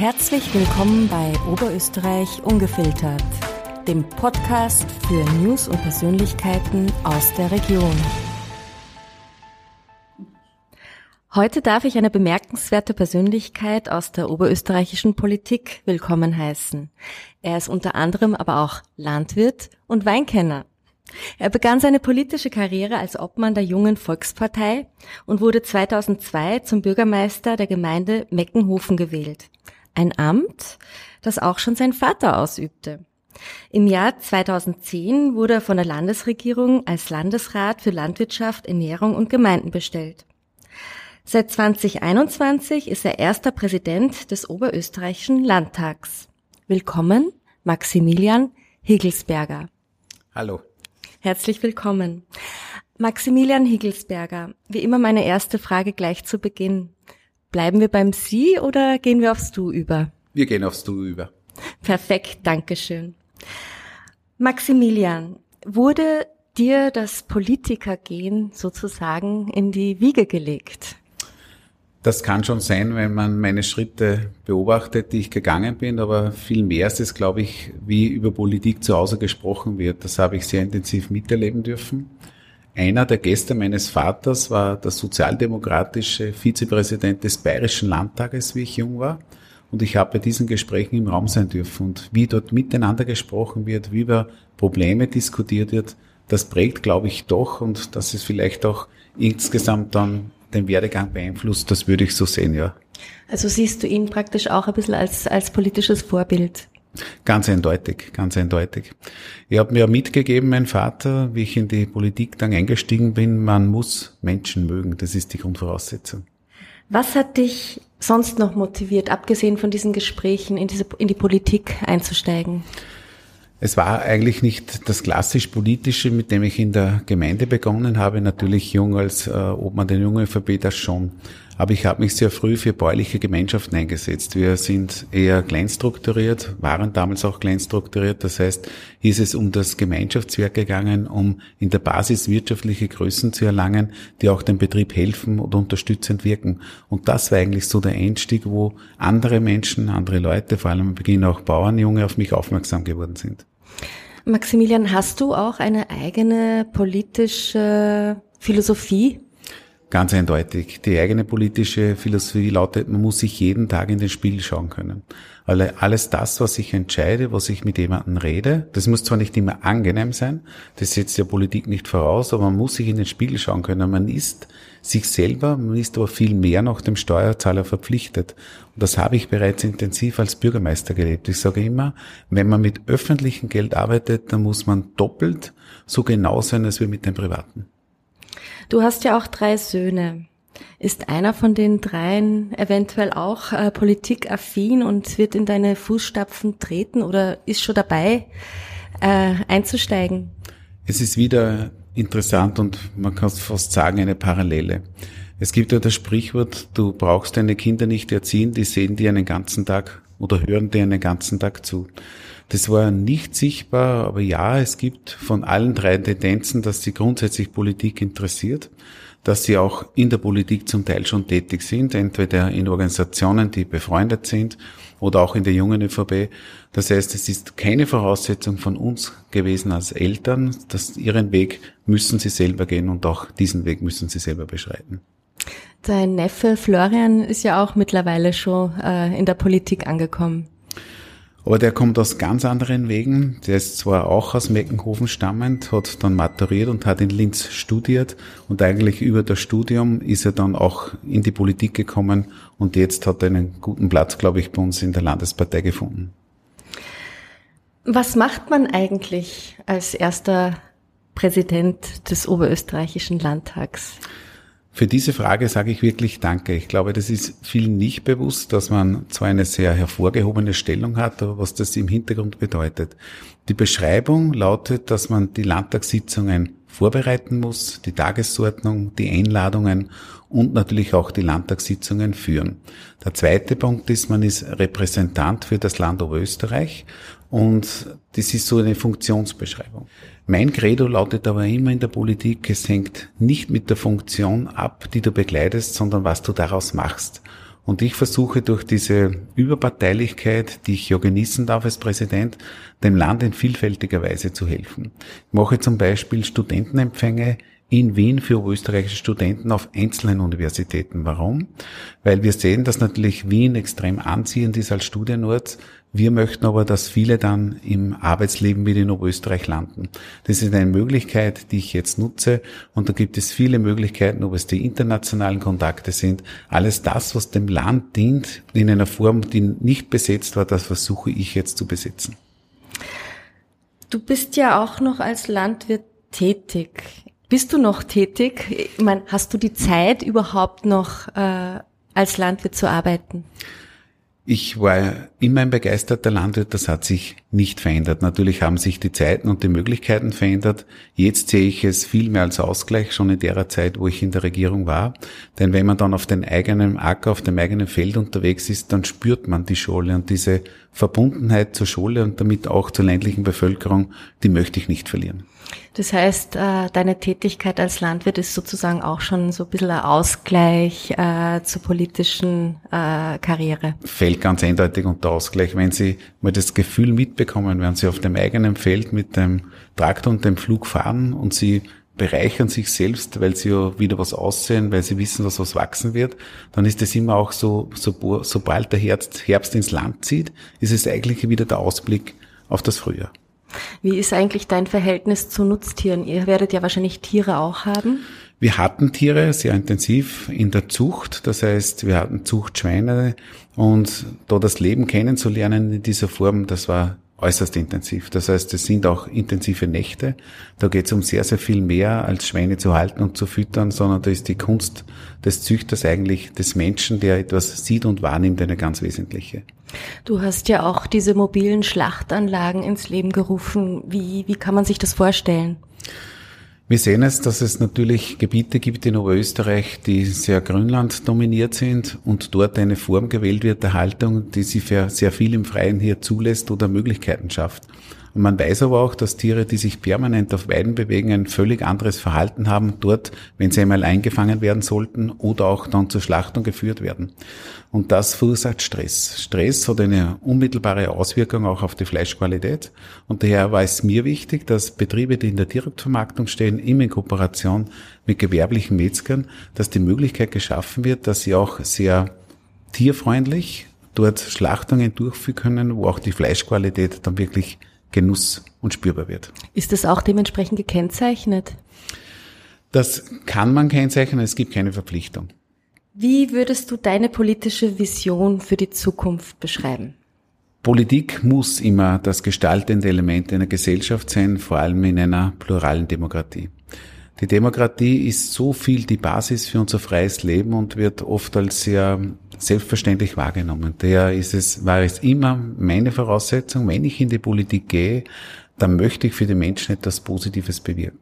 Herzlich willkommen bei Oberösterreich Ungefiltert, dem Podcast für News und Persönlichkeiten aus der Region. Heute darf ich eine bemerkenswerte Persönlichkeit aus der oberösterreichischen Politik willkommen heißen. Er ist unter anderem aber auch Landwirt und Weinkenner. Er begann seine politische Karriere als Obmann der Jungen Volkspartei und wurde 2002 zum Bürgermeister der Gemeinde Meckenhofen gewählt. Ein Amt, das auch schon sein Vater ausübte. Im Jahr 2010 wurde er von der Landesregierung als Landesrat für Landwirtschaft, Ernährung und Gemeinden bestellt. Seit 2021 ist er erster Präsident des Oberösterreichischen Landtags. Willkommen, Maximilian Higelsberger. Hallo. Herzlich willkommen. Maximilian Higelsberger, wie immer meine erste Frage gleich zu Beginn. Bleiben wir beim Sie oder gehen wir aufs Du über? Wir gehen aufs Du über. Perfekt, Dankeschön. Maximilian, wurde dir das Politikergehen sozusagen in die Wiege gelegt? Das kann schon sein, wenn man meine Schritte beobachtet, die ich gegangen bin, aber viel mehr ist es, glaube ich, wie über Politik zu Hause gesprochen wird. Das habe ich sehr intensiv miterleben dürfen. Einer der Gäste meines Vaters war der sozialdemokratische Vizepräsident des Bayerischen Landtages, wie ich jung war. Und ich habe bei diesen Gesprächen im Raum sein dürfen. Und wie dort miteinander gesprochen wird, wie über Probleme diskutiert wird, das prägt, glaube ich, doch. Und das ist vielleicht auch insgesamt dann den Werdegang beeinflusst, das würde ich so sehen, ja. Also siehst du ihn praktisch auch ein bisschen als, als politisches Vorbild? Ganz eindeutig, ganz eindeutig. Ich habe mir mitgegeben, mein Vater, wie ich in die Politik dann eingestiegen bin, man muss Menschen mögen. Das ist die Grundvoraussetzung. Was hat dich sonst noch motiviert, abgesehen von diesen Gesprächen, in, diese, in die Politik einzusteigen? Es war eigentlich nicht das klassisch politische, mit dem ich in der Gemeinde begonnen habe. Natürlich jung als äh, Obmann der das schon. Aber ich habe mich sehr früh für bäuerliche Gemeinschaften eingesetzt. Wir sind eher kleinstrukturiert, waren damals auch kleinstrukturiert. Das heißt, hier ist es um das Gemeinschaftswerk gegangen, um in der Basis wirtschaftliche Größen zu erlangen, die auch dem Betrieb helfen oder unterstützend wirken. Und das war eigentlich so der Einstieg, wo andere Menschen, andere Leute, vor allem am Beginn auch Bauernjunge, auf mich aufmerksam geworden sind. Maximilian, hast du auch eine eigene politische Philosophie? Ganz eindeutig. Die eigene politische Philosophie lautet, man muss sich jeden Tag in den Spiegel schauen können. Weil alles das, was ich entscheide, was ich mit jemandem rede, das muss zwar nicht immer angenehm sein, das setzt ja Politik nicht voraus, aber man muss sich in den Spiegel schauen können. Man ist sich selber, man ist aber viel mehr noch dem Steuerzahler verpflichtet. Und das habe ich bereits intensiv als Bürgermeister gelebt. Ich sage immer, wenn man mit öffentlichem Geld arbeitet, dann muss man doppelt so genau sein als wir mit dem privaten. Du hast ja auch drei Söhne. Ist einer von den dreien eventuell auch äh, politikaffin und wird in deine Fußstapfen treten oder ist schon dabei äh, einzusteigen? Es ist wieder interessant und man kann fast sagen eine Parallele. Es gibt ja das Sprichwort, du brauchst deine Kinder nicht erziehen, die sehen dir einen ganzen Tag oder hören dir einen ganzen Tag zu. Das war nicht sichtbar, aber ja, es gibt von allen drei Tendenzen, dass sie grundsätzlich Politik interessiert, dass sie auch in der Politik zum Teil schon tätig sind, entweder in Organisationen, die befreundet sind oder auch in der jungen ÖVP. Das heißt, es ist keine Voraussetzung von uns gewesen als Eltern, dass ihren Weg müssen sie selber gehen und auch diesen Weg müssen sie selber beschreiten. Dein Neffe Florian ist ja auch mittlerweile schon äh, in der Politik angekommen. Aber der kommt aus ganz anderen Wegen. Der ist zwar auch aus Meckenhofen stammend, hat dann maturiert und hat in Linz studiert und eigentlich über das Studium ist er dann auch in die Politik gekommen und jetzt hat er einen guten Platz, glaube ich, bei uns in der Landespartei gefunden. Was macht man eigentlich als erster Präsident des Oberösterreichischen Landtags? Für diese Frage sage ich wirklich Danke. Ich glaube, das ist vielen nicht bewusst, dass man zwar eine sehr hervorgehobene Stellung hat, aber was das im Hintergrund bedeutet. Die Beschreibung lautet, dass man die Landtagssitzungen vorbereiten muss, die Tagesordnung, die Einladungen und natürlich auch die Landtagssitzungen führen. Der zweite Punkt ist, man ist Repräsentant für das Land Oberösterreich und das ist so eine Funktionsbeschreibung. Mein Credo lautet aber immer in der Politik, es hängt nicht mit der Funktion ab, die du begleitest, sondern was du daraus machst. Und ich versuche durch diese Überparteilichkeit, die ich ja genießen darf als Präsident, dem Land in vielfältiger Weise zu helfen. Ich mache zum Beispiel Studentenempfänge in Wien für österreichische Studenten auf einzelnen Universitäten. Warum? Weil wir sehen, dass natürlich Wien extrem anziehend ist als Studienort. Wir möchten aber, dass viele dann im Arbeitsleben wieder in Oberösterreich landen. Das ist eine Möglichkeit, die ich jetzt nutze. Und da gibt es viele Möglichkeiten, ob es die internationalen Kontakte sind. Alles das, was dem Land dient, in einer Form, die nicht besetzt war, das versuche ich jetzt zu besetzen. Du bist ja auch noch als Landwirt tätig. Bist du noch tätig? Ich meine, hast du die Zeit überhaupt noch äh, als Landwirt zu arbeiten? Ich war immer ein begeisterter Landwirt, das hat sich nicht verändert. Natürlich haben sich die Zeiten und die Möglichkeiten verändert. Jetzt sehe ich es viel mehr als Ausgleich, schon in der Zeit, wo ich in der Regierung war. Denn wenn man dann auf den eigenen Acker, auf dem eigenen Feld unterwegs ist, dann spürt man die Schule und diese Verbundenheit zur Schule und damit auch zur ländlichen Bevölkerung, die möchte ich nicht verlieren. Das heißt, äh, deine Tätigkeit als Landwirt ist sozusagen auch schon so ein bisschen ein Ausgleich äh, zur politischen äh, Karriere. Fällt ganz eindeutig unter Ausgleich, wenn Sie mal das Gefühl mitbekommen, wenn Sie auf dem eigenen Feld mit dem Traktor und dem Flug fahren und Sie bereichern sich selbst, weil sie ja wieder was aussehen, weil sie wissen, dass was wachsen wird, dann ist es immer auch so, so sobald der Herbst, Herbst ins Land zieht, ist es eigentlich wieder der Ausblick auf das Frühjahr. Wie ist eigentlich dein Verhältnis zu Nutztieren? Ihr werdet ja wahrscheinlich Tiere auch haben. Wir hatten Tiere sehr intensiv in der Zucht, das heißt, wir hatten Zuchtschweine und da das Leben kennenzulernen in dieser Form, das war äußerst intensiv. Das heißt, es sind auch intensive Nächte. Da geht es um sehr, sehr viel mehr als Schweine zu halten und zu füttern, sondern da ist die Kunst des Züchters eigentlich des Menschen, der etwas sieht und wahrnimmt, eine ganz wesentliche. Du hast ja auch diese mobilen Schlachtanlagen ins Leben gerufen. Wie, wie kann man sich das vorstellen? Wir sehen es, dass es natürlich Gebiete gibt in Oberösterreich, die sehr Grünland dominiert sind und dort eine Form gewählt wird der Haltung, die sie für sehr viel im Freien hier zulässt oder Möglichkeiten schafft. Und man weiß aber auch, dass Tiere, die sich permanent auf Weiden bewegen, ein völlig anderes Verhalten haben dort, wenn sie einmal eingefangen werden sollten oder auch dann zur Schlachtung geführt werden. Und das verursacht Stress. Stress hat eine unmittelbare Auswirkung auch auf die Fleischqualität. Und daher war es mir wichtig, dass Betriebe, die in der Direktvermarktung stehen, immer in Kooperation mit gewerblichen Metzgern, dass die Möglichkeit geschaffen wird, dass sie auch sehr tierfreundlich dort Schlachtungen durchführen können, wo auch die Fleischqualität dann wirklich Genuss und spürbar wird. Ist das auch dementsprechend gekennzeichnet? Das kann man kennzeichnen, es gibt keine Verpflichtung. Wie würdest du deine politische Vision für die Zukunft beschreiben? Politik muss immer das gestaltende Element einer Gesellschaft sein, vor allem in einer pluralen Demokratie. Die Demokratie ist so viel die Basis für unser freies Leben und wird oft als sehr selbstverständlich wahrgenommen. Daher ist es, war es immer meine Voraussetzung, wenn ich in die Politik gehe, dann möchte ich für die Menschen etwas Positives bewirken.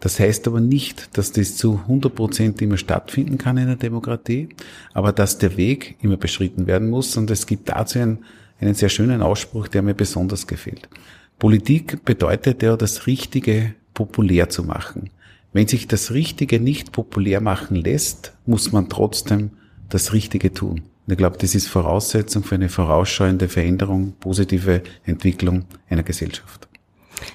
Das heißt aber nicht, dass das zu 100 Prozent immer stattfinden kann in der Demokratie, aber dass der Weg immer beschritten werden muss und es gibt dazu einen, einen sehr schönen Ausspruch, der mir besonders gefällt. Politik bedeutet ja, das Richtige populär zu machen. Wenn sich das Richtige nicht populär machen lässt, muss man trotzdem das Richtige tun. Und ich glaube, das ist Voraussetzung für eine vorausschauende Veränderung, positive Entwicklung einer Gesellschaft.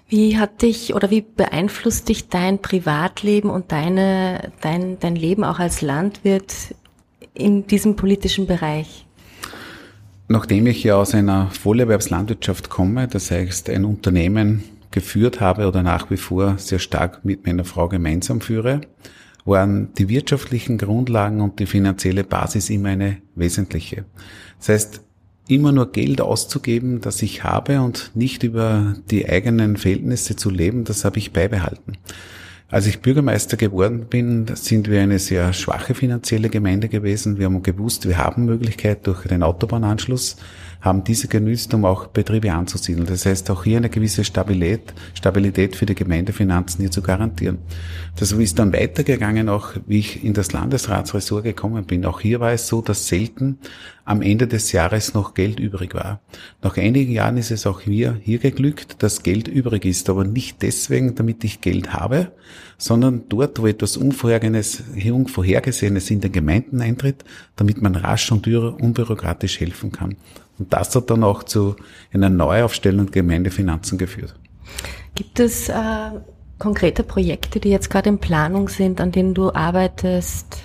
Wie hat dich oder wie beeinflusst dich dein Privatleben und deine, dein, dein Leben auch als Landwirt in diesem politischen Bereich? Nachdem ich ja aus einer Vollerwerbslandwirtschaft komme, das heißt ein Unternehmen geführt habe oder nach wie vor sehr stark mit meiner Frau gemeinsam führe, waren die wirtschaftlichen Grundlagen und die finanzielle Basis immer eine wesentliche. Das heißt, immer nur Geld auszugeben, das ich habe und nicht über die eigenen Verhältnisse zu leben, das habe ich beibehalten. Als ich Bürgermeister geworden bin, sind wir eine sehr schwache finanzielle Gemeinde gewesen. Wir haben gewusst, wir haben Möglichkeit durch den Autobahnanschluss, haben diese genützt, um auch Betriebe anzusiedeln. Das heißt, auch hier eine gewisse Stabilität, Stabilität für die Gemeindefinanzen hier zu garantieren. Das ist dann weitergegangen, auch wie ich in das Landesratsressort gekommen bin. Auch hier war es so, dass selten am Ende des Jahres noch Geld übrig war. Nach einigen Jahren ist es auch mir hier geglückt, dass Geld übrig ist, aber nicht deswegen, damit ich Geld habe, sondern dort, wo etwas Unvorhergesehenes in den Gemeinden eintritt, damit man rasch und unbürokratisch helfen kann. Und das hat dann auch zu einer Neuaufstellung der Gemeindefinanzen geführt. Gibt es äh, konkrete Projekte, die jetzt gerade in Planung sind, an denen du arbeitest?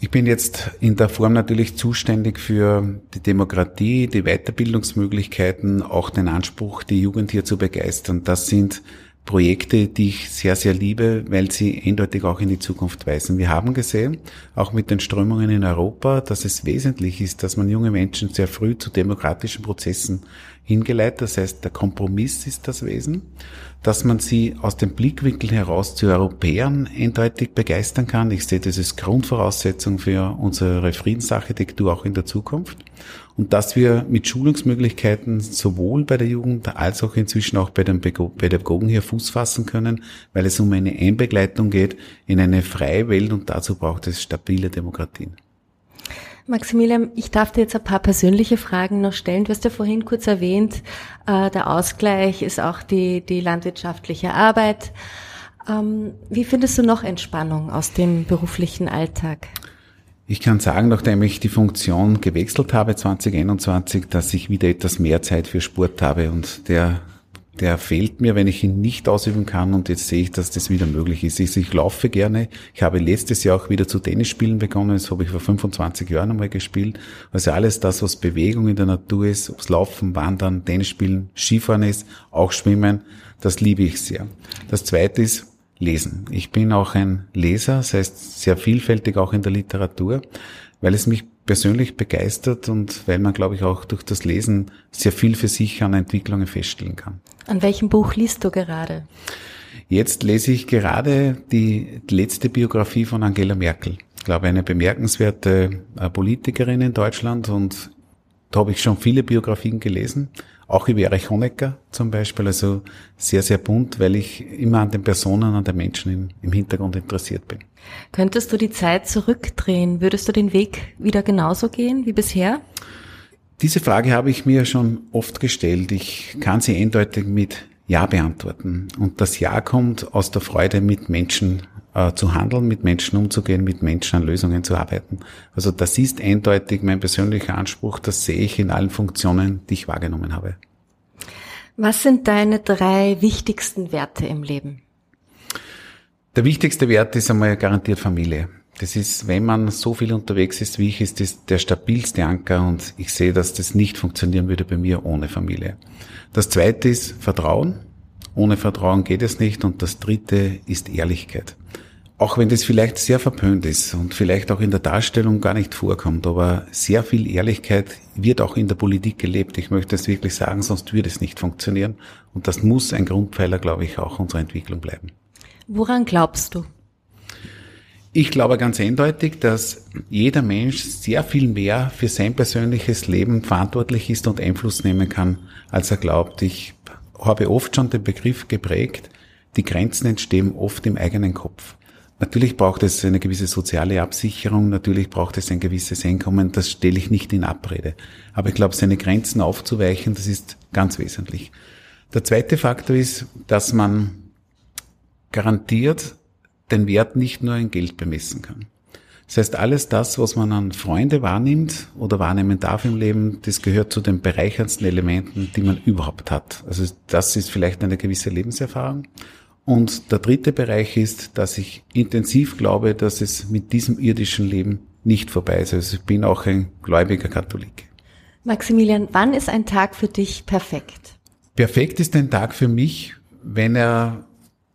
Ich bin jetzt in der Form natürlich zuständig für die Demokratie, die Weiterbildungsmöglichkeiten, auch den Anspruch, die Jugend hier zu begeistern. Das sind Projekte, die ich sehr, sehr liebe, weil sie eindeutig auch in die Zukunft weisen. Wir haben gesehen, auch mit den Strömungen in Europa, dass es wesentlich ist, dass man junge Menschen sehr früh zu demokratischen Prozessen hingeleitet. Das heißt, der Kompromiss ist das Wesen, dass man sie aus dem Blickwinkel heraus zu Europäern eindeutig begeistern kann. Ich sehe das als Grundvoraussetzung für unsere Friedensarchitektur auch in der Zukunft und dass wir mit Schulungsmöglichkeiten sowohl bei der Jugend als auch inzwischen auch bei den Pädagogen hier Fuß fassen können, weil es um eine Einbegleitung geht in eine freie Welt und dazu braucht es stabile Demokratien. Maximilian, ich darf dir jetzt ein paar persönliche Fragen noch stellen. Du hast ja vorhin kurz erwähnt, äh, der Ausgleich ist auch die, die landwirtschaftliche Arbeit. Ähm, wie findest du noch Entspannung aus dem beruflichen Alltag? Ich kann sagen, nachdem ich die Funktion gewechselt habe 2021, dass ich wieder etwas mehr Zeit für Sport habe und der der fehlt mir, wenn ich ihn nicht ausüben kann und jetzt sehe ich, dass das wieder möglich ist. Ich, ich laufe gerne. Ich habe letztes Jahr auch wieder zu Tennisspielen begonnen. Das habe ich vor 25 Jahren einmal gespielt. Also alles das, was Bewegung in der Natur ist, ob es Laufen, Wandern, Tennisspielen, Skifahren ist, auch Schwimmen, das liebe ich sehr. Das zweite ist, lesen. Ich bin auch ein Leser, das heißt sehr vielfältig auch in der Literatur, weil es mich persönlich begeistert und weil man, glaube ich, auch durch das Lesen sehr viel für sich an Entwicklungen feststellen kann. An welchem Buch liest du gerade? Jetzt lese ich gerade die letzte Biografie von Angela Merkel. Ich glaube, eine bemerkenswerte äh, Politikerin in Deutschland und da habe ich schon viele Biografien gelesen auch über Erich Honecker zum Beispiel, also sehr, sehr bunt, weil ich immer an den Personen, an den Menschen im, im Hintergrund interessiert bin. Könntest du die Zeit zurückdrehen? Würdest du den Weg wieder genauso gehen wie bisher? Diese Frage habe ich mir schon oft gestellt. Ich kann sie eindeutig mit Ja beantworten. Und das Ja kommt aus der Freude, mit Menschen äh, zu handeln, mit Menschen umzugehen, mit Menschen an Lösungen zu arbeiten. Also das ist eindeutig mein persönlicher Anspruch, das sehe ich in allen Funktionen, die ich wahrgenommen habe. Was sind deine drei wichtigsten Werte im Leben? Der wichtigste Wert ist einmal garantiert Familie. Das ist, wenn man so viel unterwegs ist wie ich, ist das der stabilste Anker und ich sehe, dass das nicht funktionieren würde bei mir ohne Familie. Das zweite ist Vertrauen. Ohne Vertrauen geht es nicht. Und das dritte ist Ehrlichkeit auch wenn das vielleicht sehr verpönt ist und vielleicht auch in der Darstellung gar nicht vorkommt, aber sehr viel Ehrlichkeit wird auch in der Politik gelebt. Ich möchte es wirklich sagen, sonst würde es nicht funktionieren. Und das muss ein Grundpfeiler, glaube ich, auch unserer Entwicklung bleiben. Woran glaubst du? Ich glaube ganz eindeutig, dass jeder Mensch sehr viel mehr für sein persönliches Leben verantwortlich ist und Einfluss nehmen kann, als er glaubt. Ich habe oft schon den Begriff geprägt, die Grenzen entstehen oft im eigenen Kopf. Natürlich braucht es eine gewisse soziale Absicherung, natürlich braucht es ein gewisses Einkommen, das stelle ich nicht in Abrede. Aber ich glaube, seine Grenzen aufzuweichen, das ist ganz wesentlich. Der zweite Faktor ist, dass man garantiert den Wert nicht nur in Geld bemessen kann. Das heißt, alles das, was man an Freunde wahrnimmt oder wahrnehmen darf im Leben, das gehört zu den bereicherndsten Elementen, die man überhaupt hat. Also das ist vielleicht eine gewisse Lebenserfahrung. Und der dritte Bereich ist, dass ich intensiv glaube, dass es mit diesem irdischen Leben nicht vorbei ist. Also ich bin auch ein gläubiger Katholik. Maximilian, wann ist ein Tag für dich perfekt? Perfekt ist ein Tag für mich, wenn er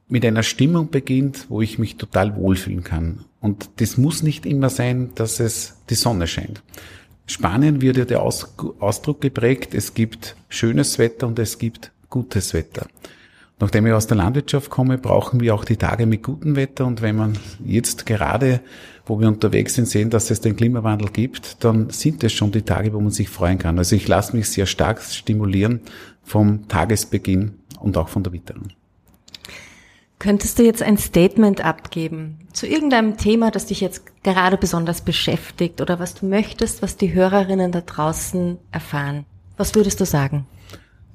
mit einer Stimmung beginnt, wo ich mich total wohlfühlen kann. Und das muss nicht immer sein, dass es die Sonne scheint. Spanien wird ja der Ausdruck geprägt, es gibt schönes Wetter und es gibt gutes Wetter. Nachdem ich aus der Landwirtschaft komme, brauchen wir auch die Tage mit gutem Wetter. Und wenn man jetzt gerade, wo wir unterwegs sind, sehen, dass es den Klimawandel gibt, dann sind es schon die Tage, wo man sich freuen kann. Also ich lasse mich sehr stark stimulieren vom Tagesbeginn und auch von der Witterung. Könntest du jetzt ein Statement abgeben zu irgendeinem Thema, das dich jetzt gerade besonders beschäftigt oder was du möchtest, was die Hörerinnen da draußen erfahren? Was würdest du sagen?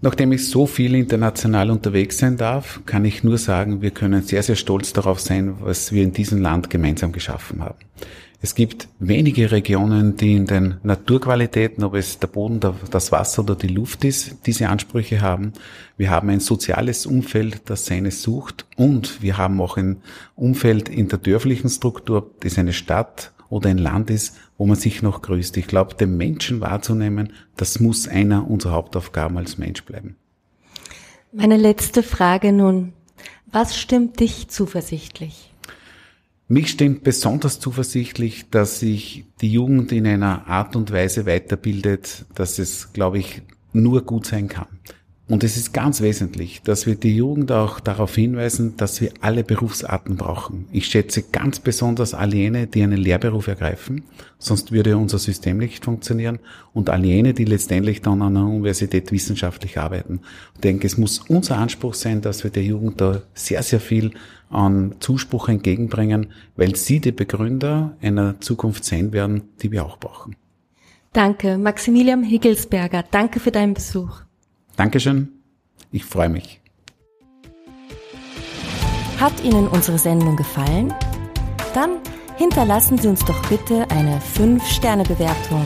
Nachdem ich so viel international unterwegs sein darf, kann ich nur sagen, wir können sehr, sehr stolz darauf sein, was wir in diesem Land gemeinsam geschaffen haben. Es gibt wenige Regionen, die in den Naturqualitäten, ob es der Boden, das Wasser oder die Luft ist, diese Ansprüche haben. Wir haben ein soziales Umfeld, das seine sucht und wir haben auch ein Umfeld in der dörflichen Struktur, das eine Stadt oder ein Land ist, wo man sich noch grüßt. Ich glaube, den Menschen wahrzunehmen, das muss einer unserer Hauptaufgaben als Mensch bleiben. Meine letzte Frage nun. Was stimmt dich zuversichtlich? Mich stimmt besonders zuversichtlich, dass sich die Jugend in einer Art und Weise weiterbildet, dass es, glaube ich, nur gut sein kann. Und es ist ganz wesentlich, dass wir die Jugend auch darauf hinweisen, dass wir alle Berufsarten brauchen. Ich schätze ganz besonders all jene, die einen Lehrberuf ergreifen, sonst würde unser System nicht funktionieren, und all jene, die letztendlich dann an der Universität wissenschaftlich arbeiten. Ich denke, es muss unser Anspruch sein, dass wir der Jugend da sehr, sehr viel an Zuspruch entgegenbringen, weil sie die Begründer einer Zukunft sein werden, die wir auch brauchen. Danke, Maximilian Higgelsberger. Danke für deinen Besuch. Dankeschön, ich freue mich. Hat Ihnen unsere Sendung gefallen? Dann hinterlassen Sie uns doch bitte eine 5-Sterne-Bewertung